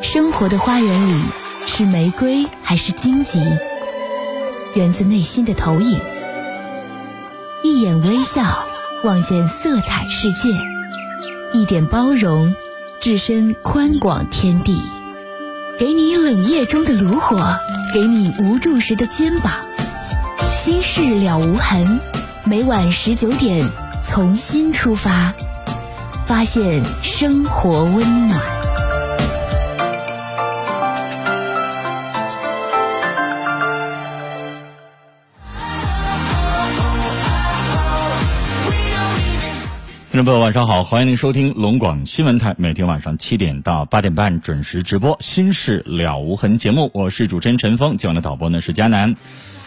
生活的花园里是玫瑰还是荆棘？源自内心的投影。一眼微笑，望见色彩世界；一点包容，置身宽广天地。给你冷夜中的炉火，给你无助时的肩膀。心事了无痕，每晚十九点，从心出发，发现生活温暖。听众朋友，晚上好，欢迎您收听龙广新闻台每天晚上七点到八点半准时直播《心事了无痕》节目，我是主持人陈峰，今晚的导播呢是佳楠。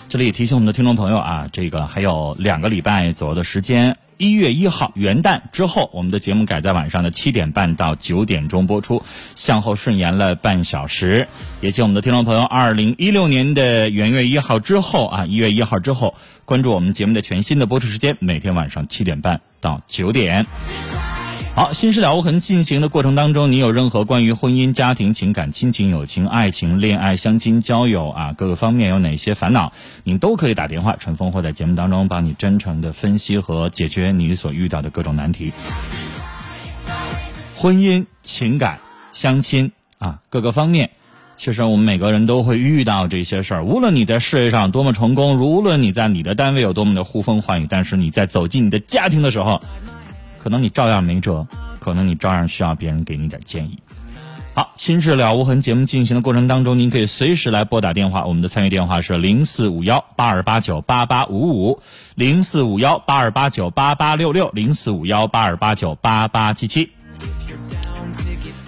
这里提醒我们的听众朋友啊，这个还有两个礼拜左右的时间。一月一号元旦之后，我们的节目改在晚上的七点半到九点钟播出，向后顺延了半小时。也请我们的听众朋友，二零一六年的元月一号之后啊，一月一号之后关注我们节目的全新的播出时间，每天晚上七点半到九点。好，心事了无痕进行的过程当中，你有任何关于婚姻、家庭、情感、亲情、友情、爱情、恋爱、相亲、交友啊各个方面有哪些烦恼，您都可以打电话，陈峰会在节目当中帮你真诚的分析和解决你所遇到的各种难题。婚姻、情感、相亲啊各个方面，其实我们每个人都会遇到这些事儿。无论你在事业上多么成功，无论你在你的单位有多么的呼风唤雨，但是你在走进你的家庭的时候。可能你照样没辙，可能你照样需要别人给你点建议。好，心事了无痕节目进行的过程当中，您可以随时来拨打电话，我们的参与电话是零四五幺八二八九八八五五，零四五幺八二八九八八六六，零四五幺八二八九八八七七。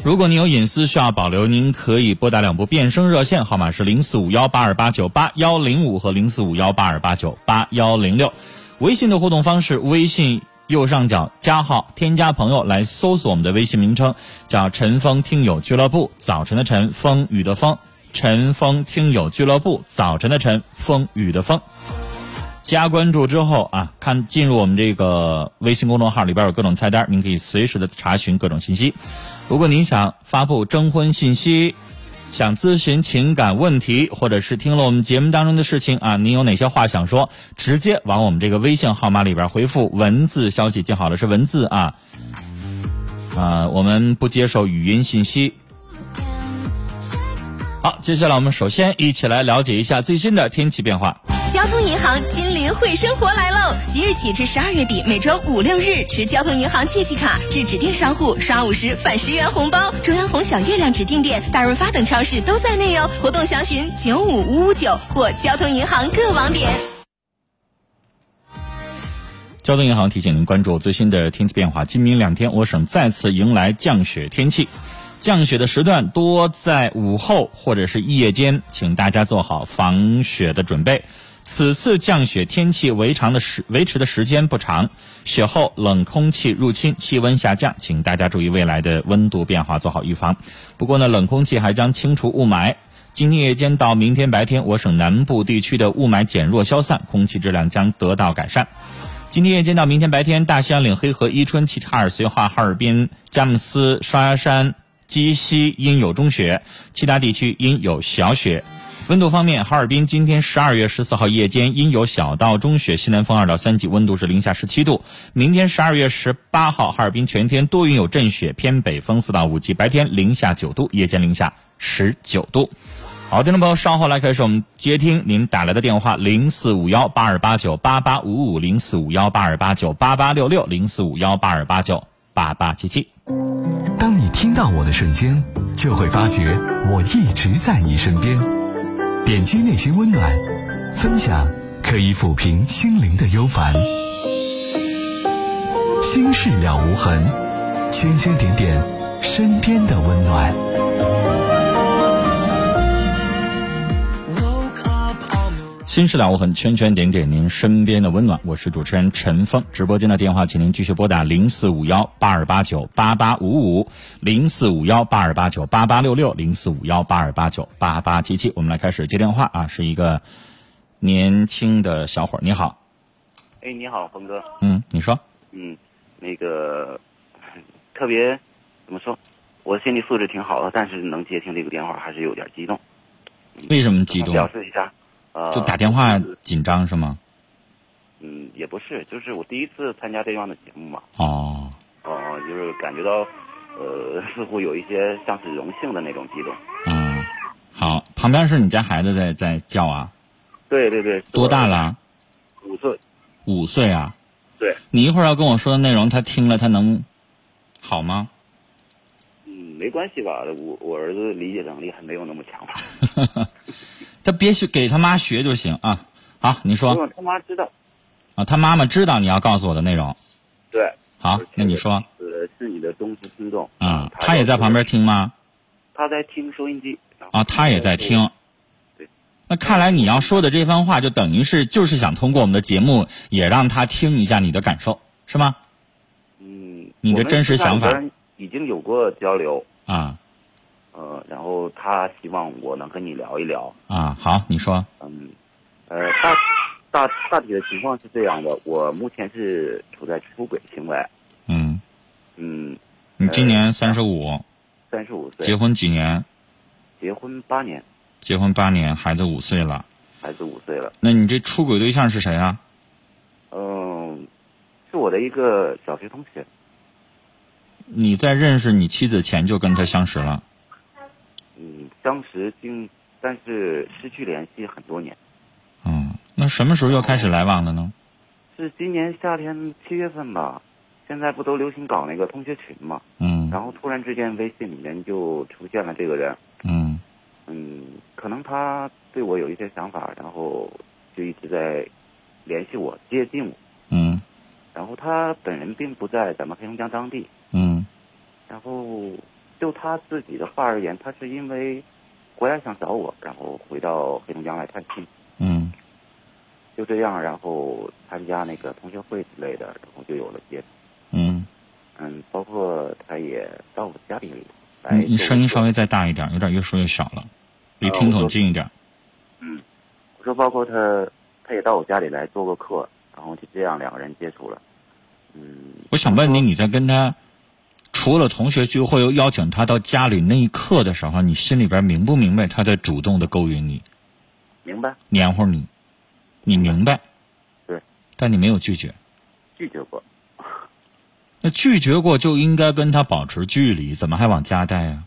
如果您有隐私需要保留，您可以拨打两部变声热线，号码是零四五幺八二八九八幺零五和零四五幺八二八九八幺零六。微信的互动方式，微信。右上角加号，添加朋友来搜索我们的微信名称，叫“陈峰听友俱乐部”。早晨的晨，风雨的风，陈峰听友俱乐部。早晨的晨，风雨的风。加关注之后啊，看进入我们这个微信公众号里边有各种菜单，您可以随时的查询各种信息。如果您想发布征婚信息。想咨询情感问题，或者是听了我们节目当中的事情啊，您有哪些话想说？直接往我们这个微信号码里边回复文字消息，记好了是文字啊，啊，我们不接受语音信息。好，接下来我们首先一起来了解一下最新的天气变化。交通银行金陵会生活来喽！即日起至十二月底，每周五六日持交通银行借记卡至指定商户刷五十返十元红包。中央红小月亮指定店、大润发等超市都在内哦。活动详询九五五五九或交通银行各网点。交通银行提醒您关注最新的天气变化。今明两天，我省再次迎来降雪天气，降雪的时段多在午后或者是夜间，请大家做好防雪的准备。此次降雪天气维长的时维持的时间不长，雪后冷空气入侵，气温下降，请大家注意未来的温度变化，做好预防。不过呢，冷空气还将清除雾霾。今天夜间到明天白天，我省南部地区的雾霾减弱消散，空气质量将得到改善。今天夜间到明天白天，大兴安岭、黑河、伊春、齐齐哈尔、绥化、哈尔滨、佳木斯、双鸭山、鸡西阴有中雪，其他地区阴有小雪。温度方面，哈尔滨今天十二月十四号夜间阴有小到中雪，西南风二到三级，温度是零下十七度。明天十二月十八号，哈尔滨全天多云有阵雪，偏北风四到五级，白天零下九度，夜间零下十九度。好，听众朋友，稍后来开始我们接听您打来的电话，零四五幺八二八九八八五五，零四五幺八二八九八八六六，零四五幺八二八九八八七七。当你听到我的瞬间，就会发觉我一直在你身边。点击内心温暖，分享可以抚平心灵的忧烦。心事了无痕，圈圈点点身边的温暖。心事了我很，圈圈点点您身边的温暖。我是主持人陈峰，直播间的电话，请您继续拨打零四五幺八二八九八八五五，零四五幺八二八九八八六六，零四五幺八二八九八八七七。我们来开始接电话啊，是一个年轻的小伙儿，你好。哎，你好，峰哥。嗯，你说。嗯，那个特别怎么说？我心理素质挺好的，但是能接听这个电话还是有点激动。为什么激动？表示一下，就打电话紧张是吗？嗯，也不是，就是我第一次参加这样的节目嘛。哦。哦，就是感觉到，呃，似乎有一些像是荣幸的那种激动。嗯，好，旁边是你家孩子在在叫啊？对对对。多大了？五岁。五岁啊？对。你一会儿要跟我说的内容，他听了他能好吗？嗯，没关系吧，我我儿子理解能力还没有那么强吧。他别学，给他妈学就行啊。好，你说。他妈知道。啊，他妈妈知道你要告诉我的内容。对。好，那你说。呃，是你的忠实听众。啊，他也在旁边听吗？他在听收音机。啊，他也在听。对。那看来你要说的这番话，就等于是就是想通过我们的节目，也让他听一下你的感受，是吗？嗯。你的真实想法。已经有过交流。啊。呃，然后他希望我能跟你聊一聊。啊，好，你说。嗯。呃，大大大体的情况是这样的，我目前是处在出轨行为。嗯。嗯。你今年三十五。三十五岁。结婚几年？结婚八年。结婚八年，孩子五岁了。孩子五岁了。那你这出轨对象是谁啊？嗯，是我的一个小学同学。你在认识你妻子前就跟他相识了？嗯，当时经，但是失去联系很多年。嗯，那什么时候又开始来往的呢？是今年夏天七月份吧。现在不都流行搞那个同学群嘛？嗯。然后突然之间微信里面就出现了这个人。嗯。嗯，可能他对我有一些想法，然后就一直在联系我、接近我。嗯。然后他本人并不在咱们黑龙江当地。嗯。然后就他自己的话而言，他是因为回来想找我，然后回到黑龙江来探亲。嗯。就这样，然后参加那个同学会之类的，然后就有了接触。嗯，嗯，包括他也到我家里来。你你声音稍微再大一点，有点越说越小了，离听筒近一点。嗯，我说包括他，他也到我家里来做过客，然后就这样两个人接触了。嗯，我想问你，你在跟他除了同学聚会，又邀请他到家里那一刻的时候，你心里边明不明白他在主动的勾引你？明白。黏糊你，你明白？对。但你没有拒绝。拒绝过。那拒绝过就应该跟他保持距离，怎么还往家带呀？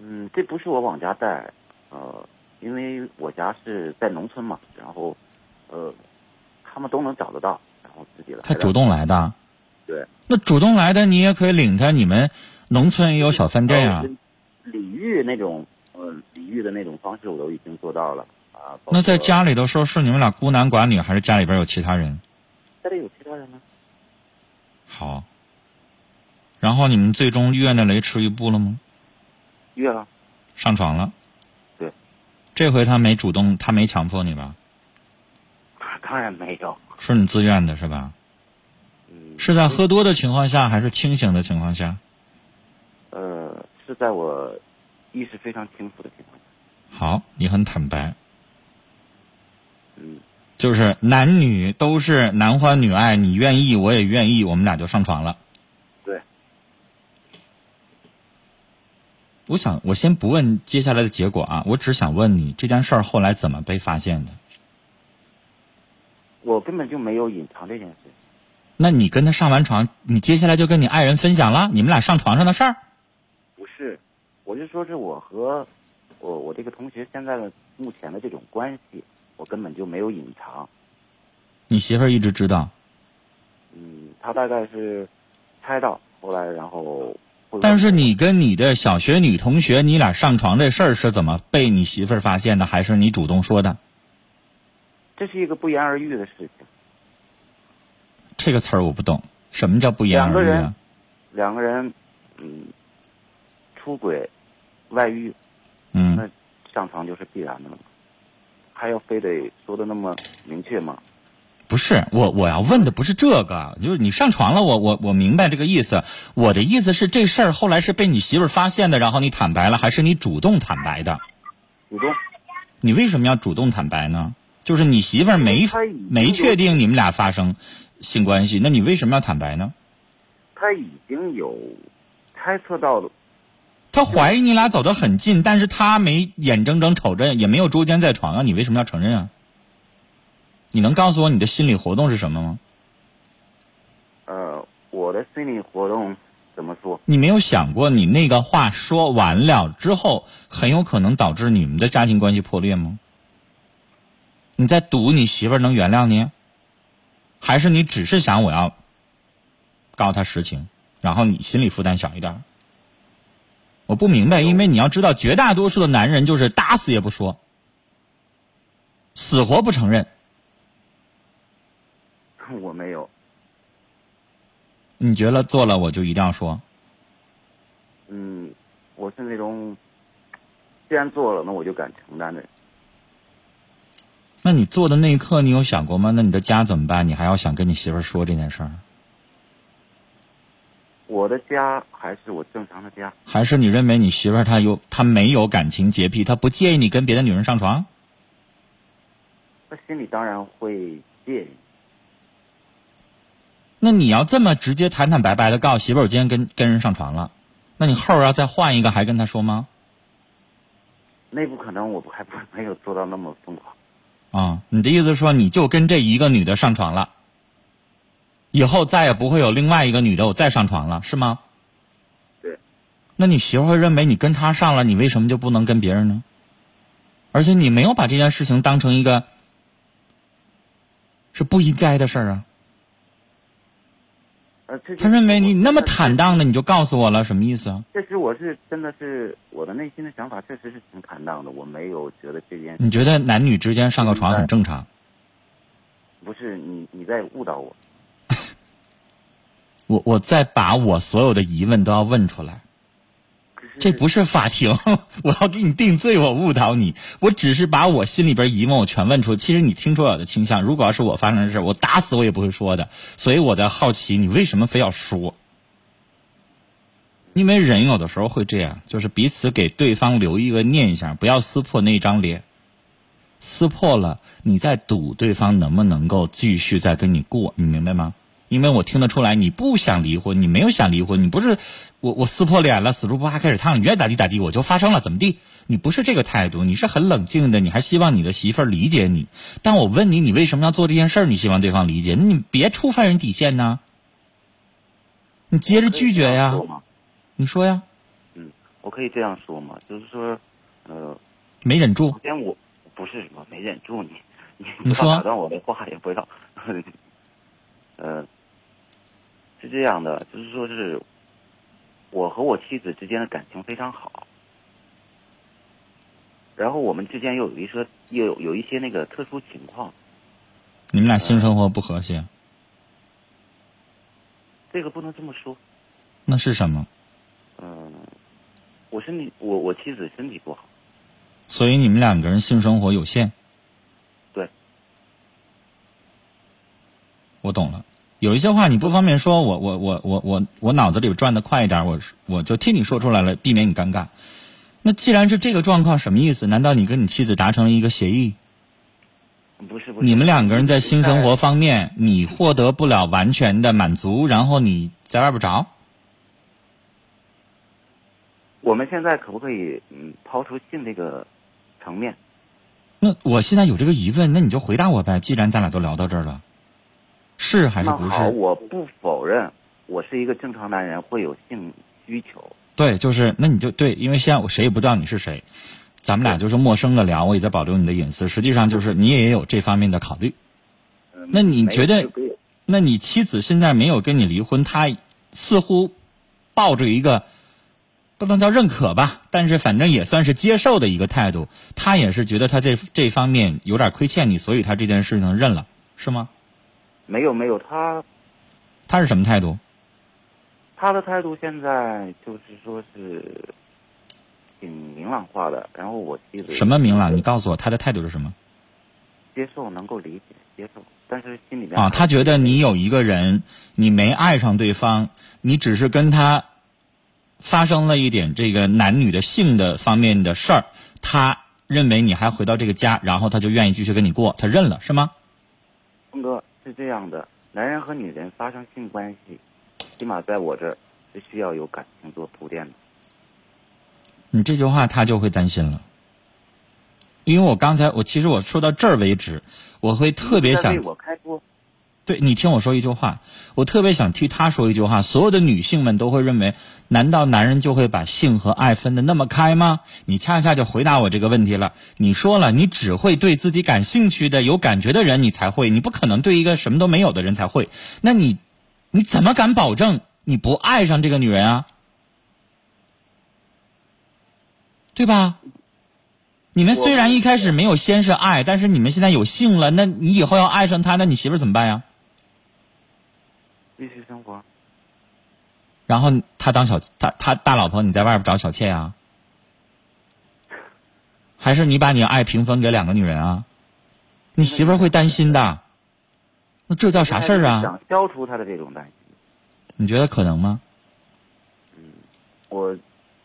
嗯，这不是我往家带，呃，因为我家是在农村嘛，然后，呃，他们都能找得到，然后自己来。他主动来的。对。那主动来的，你也可以领他。你们农村也有小饭店啊。礼遇那种，呃，礼遇的那种方式，我都已经做到了啊。那在家里的时候，是你们俩孤男寡女，还是家里边有其他人？家里有其他人呢。好，然后你们最终越那雷池一步了吗？越了，上床了。对，这回他没主动，他没强迫你吧？当然没有，是你自愿的是吧？嗯。是在喝多的情况下，还是清醒的情况下？呃，是在我意识非常清楚的情况下。好，你很坦白。嗯。就是男女都是男欢女爱，你愿意我也愿意，我们俩就上床了。对。我想，我先不问接下来的结果啊，我只想问你这件事儿后来怎么被发现的？我根本就没有隐藏这件事。那你跟他上完床，你接下来就跟你爱人分享了你们俩上床上的事儿？不是，我是说是我和我我这个同学现在的目前的这种关系。我根本就没有隐藏。你媳妇儿一直知道。嗯，她大概是猜到，后来然后。但是你跟你的小学女同学，你俩上床这事儿是怎么被你媳妇儿发现的？还是你主动说的？这是一个不言而喻的事情。这个词儿我不懂，什么叫不言而喻？两个人，两个人，嗯，出轨、外遇，嗯，那上床就是必然的了。还要非得说的那么明确吗？不是，我我要问的不是这个，就是你上床了，我我我明白这个意思。我的意思是，这事儿后来是被你媳妇儿发现的，然后你坦白了，还是你主动坦白的？主动。你为什么要主动坦白呢？就是你媳妇儿没没确定你们俩发生性关系，那你为什么要坦白呢？他已经有猜测到了，他怀疑你俩走得很近，但是他没眼睁睁瞅着，也没有捉奸在床啊！你为什么要承认啊？你能告诉我你的心理活动是什么吗？呃，我的心理活动怎么说？你没有想过，你那个话说完了之后，很有可能导致你们的家庭关系破裂吗？你在赌你媳妇儿能原谅你，还是你只是想我要告诉他实情，然后你心理负担小一点儿？我不明白，因为你要知道，绝大多数的男人就是打死也不说，死活不承认。我没有，你觉得做了我就一定要说？嗯，我是那种既然做了，那我就敢承担的人。那你做的那一刻，你有想过吗？那你的家怎么办？你还要想跟你媳妇儿说这件事儿？我的家还是我正常的家，还是你认为你媳妇儿她有她没有感情洁癖，她不介意你跟别的女人上床？那心里当然会介意。那你要这么直接坦坦白白的告诉媳妇儿，我今天跟跟人上床了，那你后儿要再换一个，还跟她说吗？那不可能，我不还不没有做到那么疯狂。啊，你的意思是说，你就跟这一个女的上床了，以后再也不会有另外一个女的我再上床了，是吗？对。那你媳妇会认为你跟她上了，你为什么就不能跟别人呢？而且你没有把这件事情当成一个是不应该的事儿啊。他认为你那么坦荡。的，你就告诉我了，什么意思啊？确实，我是真的是我的内心的想法，确实是挺坦荡的。我没有觉得这件事你觉得男女之间上个床很正常？不是你你在误导我。我我再把我所有的疑问都要问出来。这不是法庭，我要给你定罪，我误导你。我只是把我心里边疑问我全问出。其实你听出我的倾向，如果要是我发生的事，我打死我也不会说的。所以我在好奇你为什么非要说？因为人有的时候会这样，就是彼此给对方留一个念想，不要撕破那张脸。撕破了，你在赌对方能不能够继续再跟你过，你明白吗？因为我听得出来，你不想离婚，你没有想离婚，你不是我我撕破脸了，死猪不怕开水烫，你愿意咋地咋地，我就发生了，怎么地？你不是这个态度，你是很冷静的，你还希望你的媳妇儿理解你。但我问你，你为什么要做这件事儿？你希望对方理解，你别触犯人底线呢。你接着拒绝呀你说呀，嗯，我可以这样说吗？就是说，呃，没忍住首，先我不是我没忍住你，你你说打断我的话，也不知道，呃，是这样的，就是说是我和我妻子之间的感情非常好，然后我们之间又有一些又有有一些那个特殊情况，你们俩性生活不和谐，这个不能这么说，那是什么？嗯、我身体我我妻子身体不好，所以你们两个人性生活有限。对，我懂了。有一些话你不方便说，我我我我我我脑子里转的快一点，我我就替你说出来了，避免你尴尬。那既然是这个状况，什么意思？难道你跟你妻子达成了一个协议？不是不是，你们两个人在性生活方面，你获得不了完全的满足，然后你在外边找？我们现在可不可以嗯抛出性这个层面？那我现在有这个疑问，那你就回答我呗。既然咱俩都聊到这儿了，是还是不是？我不否认，我是一个正常男人，会有性需求。对，就是那你就对，因为现在我谁也不知道你是谁，咱们俩就是陌生的聊，我也在保留你的隐私。实际上就是你也有这方面的考虑。嗯那你觉得那你妻子现在没有跟你离婚，她似乎抱着一个不能叫认可吧，但是反正也算是接受的一个态度。她也是觉得她这这方面有点亏欠你，所以她这件事情认了，是吗？没有没有，他他是什么态度？他的态度现在就是说是挺明朗化的，然后我妻子什么明朗？你告诉我，他的态度是什么？接受能够理解接受，但是心里面啊，他觉得你有一个人，你没爱上对方，你只是跟他发生了一点这个男女的性的方面的事儿，他认为你还回到这个家，然后他就愿意继续跟你过，他认了是吗？峰哥是这样的，男人和女人发生性关系，起码在我这儿是需要有感情做铺垫的。你这句话他就会担心了，因为我刚才我其实我说到这儿为止，我会特别想我开脱。对你听我说一句话，我特别想替他说一句话。所有的女性们都会认为，难道男人就会把性和爱分得那么开吗？你恰恰就回答我这个问题了。你说了，你只会对自己感兴趣的、有感觉的人你才会，你不可能对一个什么都没有的人才会。那你，你怎么敢保证你不爱上这个女人啊？对吧？你们虽然一开始没有先是爱，但是你们现在有性了，那你以后要爱上他，那你媳妇儿怎么办呀？继续生活。然后他当小他他大老婆，你在外边找小妾啊？还是你把你爱平分给两个女人啊？你媳妇儿会担心的。那这叫啥事儿啊？想消除他的这种担心。你觉得可能吗？我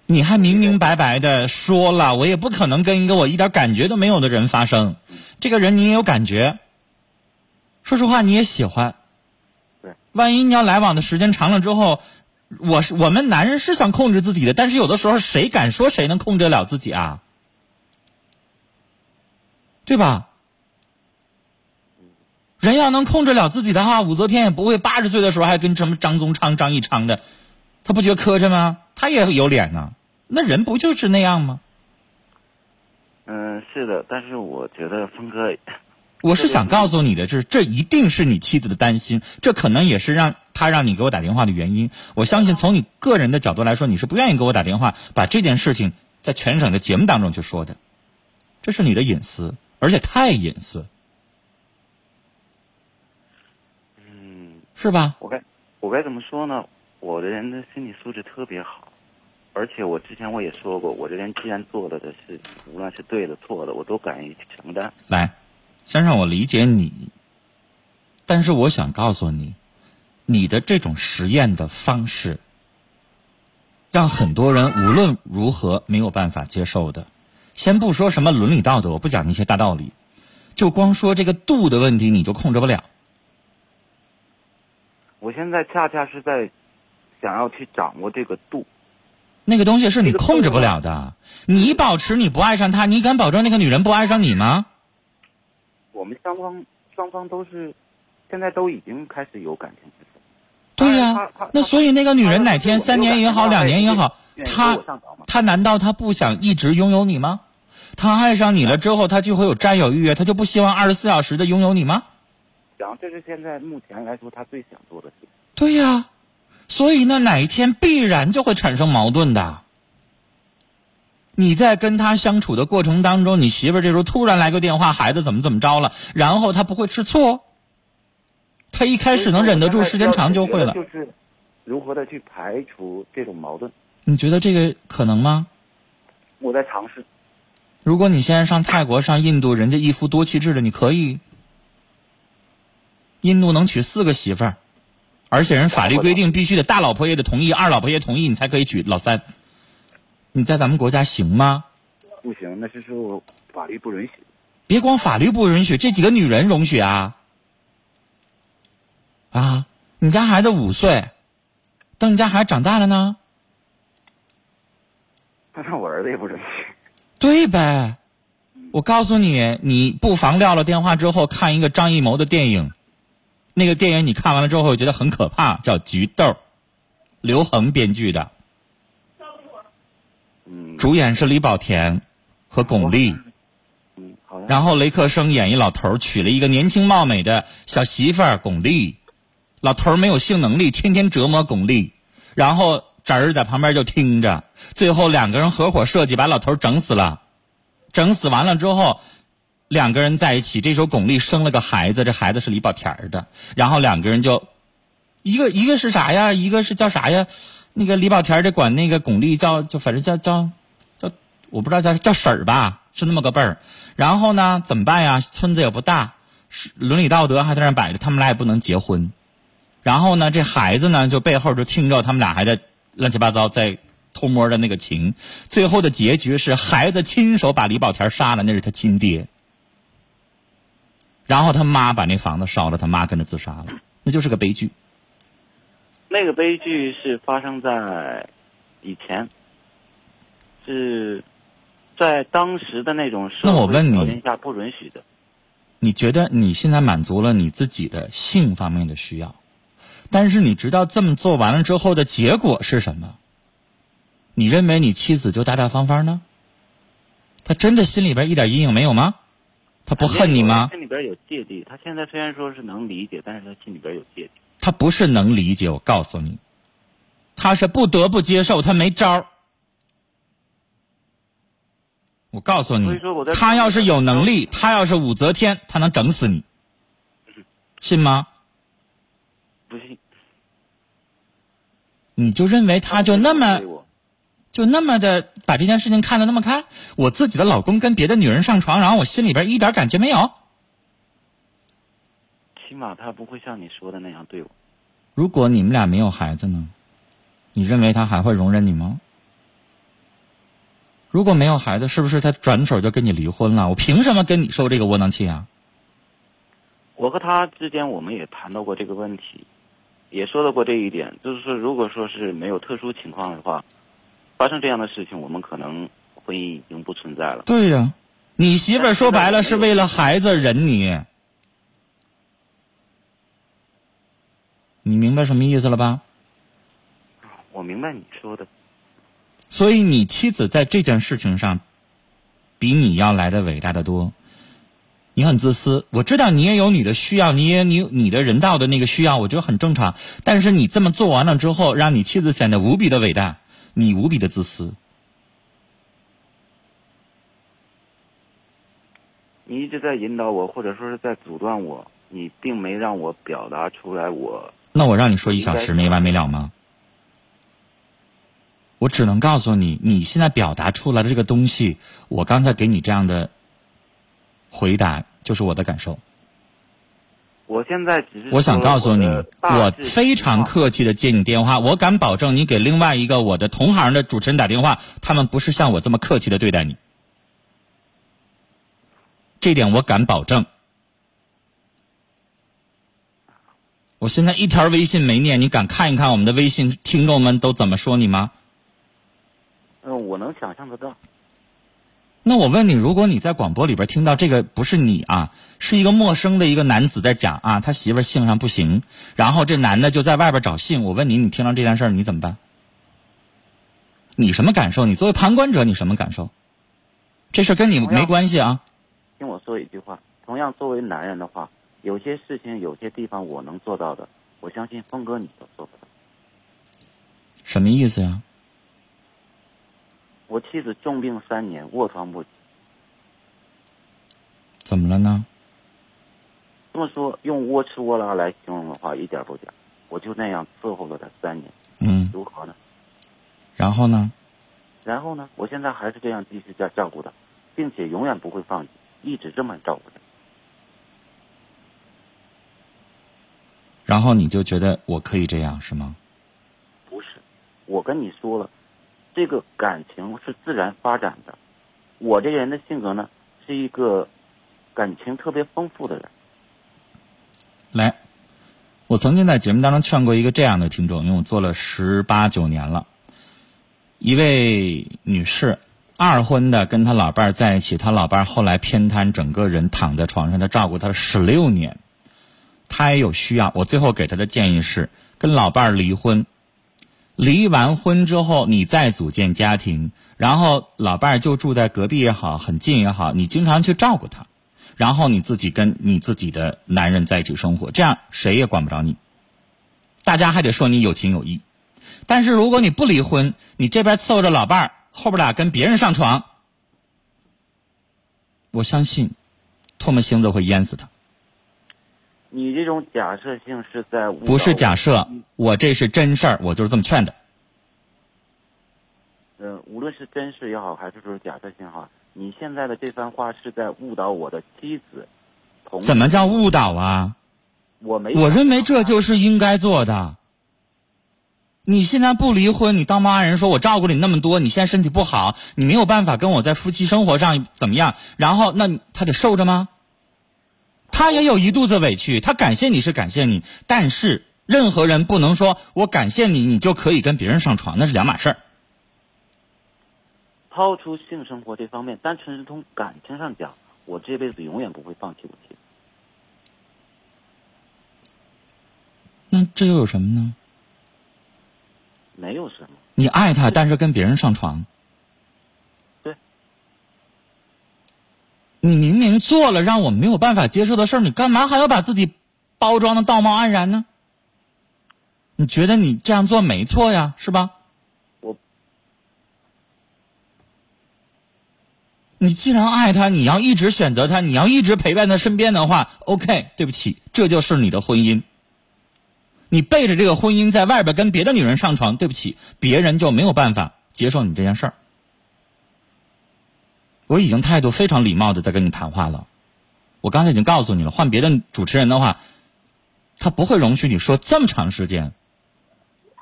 你还明明白白的说了，我也不可能跟一个我一点感觉都没有的人发生。这个人你也有感觉，说实话你也喜欢。万一你要来往的时间长了之后，我是我们男人是想控制自己的，但是有的时候谁敢说谁能控制得了自己啊？对吧？人要能控制了自己的话，武则天也不会八十岁的时候还跟什么张宗昌、张义昌的，他不觉磕碜吗？他也有脸呢，那人不就是那样吗？嗯，是的，但是我觉得峰哥，我是想告诉你的，是这一定是你妻子的担心，这可能也是让他让你给我打电话的原因。我相信从你个人的角度来说，你是不愿意给我打电话，把这件事情在全省的节目当中去说的，这是你的隐私，而且太隐私，嗯，是吧？我该我该怎么说呢？我的人的心理素质特别好，而且我之前我也说过，我这人既然做了的事情，无论是对的错的，我都敢于去承担。来，先让我理解你，但是我想告诉你，你的这种实验的方式，让很多人无论如何没有办法接受的。先不说什么伦理道德，我不讲那些大道理，就光说这个度的问题，你就控制不了。我现在恰恰是在想要去掌握这个度。那个东西是你控制不了的。你保持你不爱上他，你敢保证那个女人不爱上你吗？我们双方双方都是，现在都已经开始有感情。对呀、那所以那个女人哪天三年也好，两年也好，她她难道她不想一直拥有你吗？她爱上你了之后，她就会有占有欲，她就不希望二十四小时的拥有你吗？然后这是现在目前来说她最想做的事情。对呀、所以呢，哪一天必然就会产生矛盾的。你在跟他相处的过程当中，你媳妇儿这时候突然来个电话，孩子怎么怎么着了，然后他不会吃醋，他一开始能忍得住，时间长就会了。就是如何的去排除这种矛盾，你觉得这个可能吗？我在尝试。如果你现在上泰国、上印度，人家一夫多妻制的，你可以。印度能娶四个媳妇儿，而且人法律规定必须得大老婆也得同意，二老婆也同意，你才可以娶老三。你在咱们国家行吗？不行，那是说法律不允许。别光法律不允许，这几个女人容许啊！啊，你家孩子五岁，等你家孩子长大了呢？那我儿子也不允许。对呗，我告诉你，你不妨撂了电话之后看一个张艺谋的电影，那个电影你看完了之后觉得很可怕，叫《菊豆》，刘恒编剧的，嗯主演是李保田和巩俐，嗯，好的。然后雷克生演一老头儿娶了一个年轻貌美的小媳妇儿巩俐，老头儿没有性能力，天天折磨巩俐，然后侄儿在旁边就听着，最后两个人合伙设计把老头儿整死了，整死完了之后，两个人在一起，这时候巩俐生了个孩子，这孩子是李保田儿的，然后两个人就，一个一个是啥呀？一个是叫啥呀？那个李保田儿这管那个巩俐叫就反正叫叫叫我不知道叫叫婶儿吧，是那么个辈儿。然后呢，怎么办呀？村子也不大，伦理道德还在那摆着，他们俩也不能结婚。然后呢，这孩子呢就背后就听着他们俩还在乱七八糟在偷摸的那个情。最后的结局是孩子亲手把李保田杀了，那是他亲爹。然后他妈把那房子烧了，他妈跟着自杀了，那就是个悲剧。那个悲剧是发生在以前，是在当时的那种社会那我问你条件下不允许的。你觉得你现在满足了你自己的性方面的需要，但是你知道这么做完了之后的结果是什么？你认为你妻子就大大方方呢？他真的心里边一点阴影没有吗？他不恨你吗？心里边有芥蒂。他现在虽然说是能理解，但是他心里边有芥蒂。他不是能理解，我告诉你，他是不得不接受，他没招儿。我告诉你所以说我在，她要是有能力，他要是武则天，他能整死你，信吗？不信，你就认为他就那么就那么的把这件事情看得那么开？我自己的老公跟别的女人上床，然后我心里边一点感觉没有。起码他不会像你说的那样对我。如果你们俩没有孩子呢？你认为他还会容忍你吗？如果没有孩子，是不是他转手就跟你离婚了？我凭什么跟你受这个窝囊气啊？我和他之间，我们也谈到过这个问题，也说到过这一点，就是说，如果说是没有特殊情况的话，发生这样的事情，我们可能婚姻已经不存在了。对呀、你媳妇儿说白了是为了孩子忍你，你明白什么意思了吧？我明白你说的，所以你妻子在这件事情上，比你要来的伟大的多。你很自私，我知道你也有你的需要，你也你你的人道的那个需要，我觉得很正常。但是你这么做完了之后，让你妻子显得无比的伟大，你无比的自私。你一直在引导我，或者说是在阻断我，你并没让我表达出来我。那我让你说一小时没完没了吗？我只能告诉你，你现在表达出来的这个东西，我刚才给你这样的回答，就是我的感受。我现在只是我想告诉你我非常客气的接你电话，我敢保证，你给另外一个我的同行的主持人打电话，他们不是像我这么客气的对待你，这点我敢保证。我现在一条微信没念，你敢看一看我们的微信听众们都怎么说你吗？嗯，我能想象得到。那我问你，如果你在广播里边听到这个不是你啊，是一个陌生的一个男子在讲啊，他媳妇儿性上不行，然后这男的就在外边找性，我问你，你听到这件事儿你怎么办？你什么感受？你作为旁观者，你什么感受？这事跟你没关系啊。听我说一句话，同样作为男人的话，有些事情、有些地方我能做到的，我相信峰哥你都做不到。什么意思呀？我妻子重病三年，卧床不起。怎么了呢？这么说，用窝吃窝拉来形容的话，一点不假。我就那样伺候了他三年，嗯，如何呢？然后呢？然后呢，我现在还是这样继续在照顾他，并且永远不会放弃，一直这么照顾他。然后你就觉得我可以这样是吗？不是，我跟你说了，这个感情是自然发展的。我这个人的性格呢，是一个感情特别丰富的人。来，我曾经在节目当中劝过一个这样的听众，因为我做了十八九年了。一位女士，二婚的，跟她老伴儿在一起，她老伴儿后来偏瘫，整个人躺在床上，她照顾她十六年，她也有需要。我最后给她的建议是，跟老伴儿离婚，离完婚之后，你再组建家庭，然后老伴儿就住在隔壁也好，很近也好，你经常去照顾他。然后你自己跟你自己的男人在一起生活，这样谁也管不着你。大家还得说你有情有义。但是如果你不离婚，你这边伺候着老伴儿，后边俩跟别人上床，我相信唾沫星子会淹死他。你这种假设性是在不是假设我，这是真事儿，我就是这么劝的。呃，无论是真事也好，还是说假设性也好，你现在的这番话是在误导我的妻子。怎么叫误导啊？我没我认为这就是应该做的。你现在不离婚，你当妈人说我照顾了你那么多，你现在身体不好，你没有办法跟我在夫妻生活上怎么样？然后那他得受着吗？他也有一肚子委屈，他感谢你是感谢你，但是任何人不能说我感谢你，你就可以跟别人上床，那是两码事儿。抛出性生活这方面，单纯是从感情上讲，我这辈子永远不会放弃我妻子。那这又有什么呢？没有什么。你爱他，但是跟别人上床。你明明做了让我没有办法接受的事儿，你干嘛还要把自己包装的道貌岸然呢？你觉得你这样做没错呀，是吧？我。你既然爱他，你要一直选择他，你要一直陪伴他身边的话，OK，对不起，这就是你的婚姻。你背着这个婚姻在外边跟别的女人上床，对不起，别人就没有办法接受你这件事儿。我已经态度非常礼貌的在跟你谈话了，我刚才已经告诉你了，换别的主持人的话，他不会容许你说这么长时间。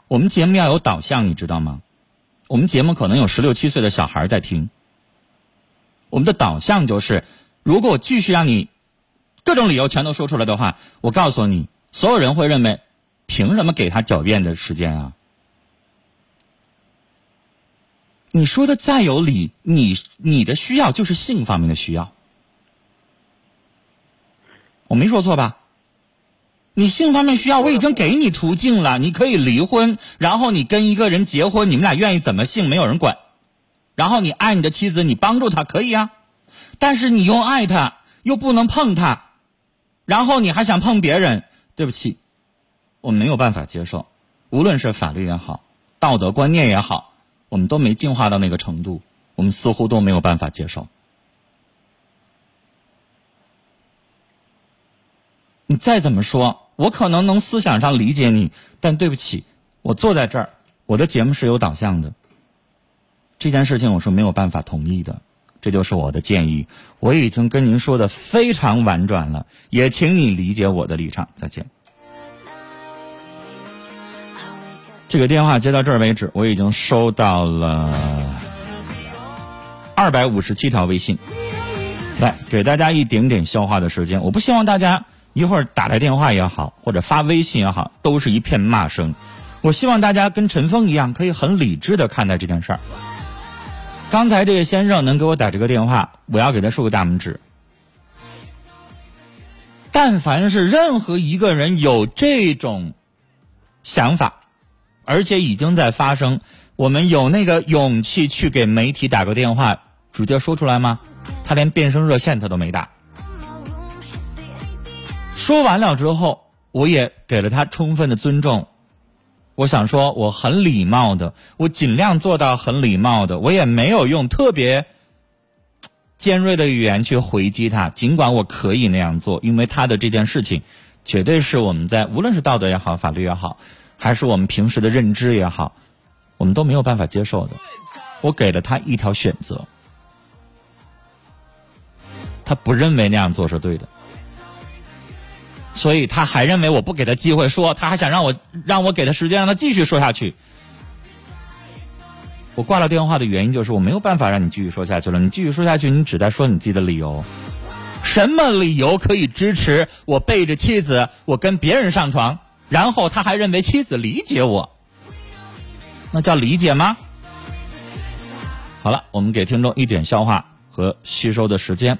我们节目要有导向，你知道吗？我们节目可能有十六七岁的小孩在听。我们的导向就是，如果我继续让你各种理由全都说出来的话，我告诉你，所有人会认为，凭什么给他狡辩的时间啊？你说的再有理，你你的需要就是性方面的需要，我没说错吧？你性方面需要，我已经给你途径了，你可以离婚，然后你跟一个人结婚，你们俩愿意怎么性没有人管，然后你爱你的妻子，你帮助她可以啊，但是你又爱她，又不能碰她，然后你还想碰别人，对不起，我没有办法接受，无论是法律也好，道德观念也好，我们都没进化到那个程度，我们似乎都没有办法接受。你再怎么说。我可能能思想上理解你，但对不起，我坐在这儿，我的节目是有导向的。这件事情我是没有办法同意的，这就是我的建议。我已经跟您说的非常婉转了，也请你理解我的立场。再见。这个电话接到这儿为止，我已经收到了二百五十七条微信，来给大家一点点消化的时间。我不希望大家。一会儿打来电话也好，或者发微信也好，都是一片骂声。我希望大家跟陈峰一样，可以很理智的看待这件事儿。刚才这位先生能给我打这个电话，我要给他竖个大拇指。但凡是任何一个人有这种想法，而且已经在发生，我们有那个勇气去给媒体打个电话，直接说出来吗？他连变声热线他都没打。说完了之后，我也给了他充分的尊重。我想说，我很礼貌的，我尽量做到很礼貌的，我也没有用特别尖锐的语言去回击他。尽管我可以那样做，因为他的这件事情，绝对是我们在无论是道德也好、法律也好，还是我们平时的认知也好，我们都没有办法接受的。我给了他一条选择，他不认为那样做是对的。所以他还认为我不给他机会说，他还想让我让我给他时间让他继续说下去。我挂了电话的原因就是我没有办法让你继续说下去了。你继续说下去，你只在说你自己的理由。什么理由可以支持我背着妻子我跟别人上床？然后他还认为妻子理解我，那叫理解吗？好了，我们给听众一点消化和吸收的时间。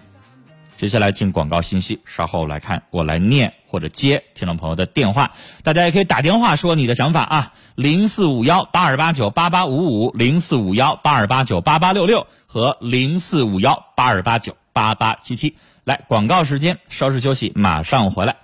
接下来进广告信息，稍后来看我来念或者接听众朋友的电话，大家也可以打电话说你的想法啊，零四五幺八二八九八八五五，零四五幺八二八九八八六六和零四五幺八二八九八八七七。来，广告时间，稍事休息，马上回来。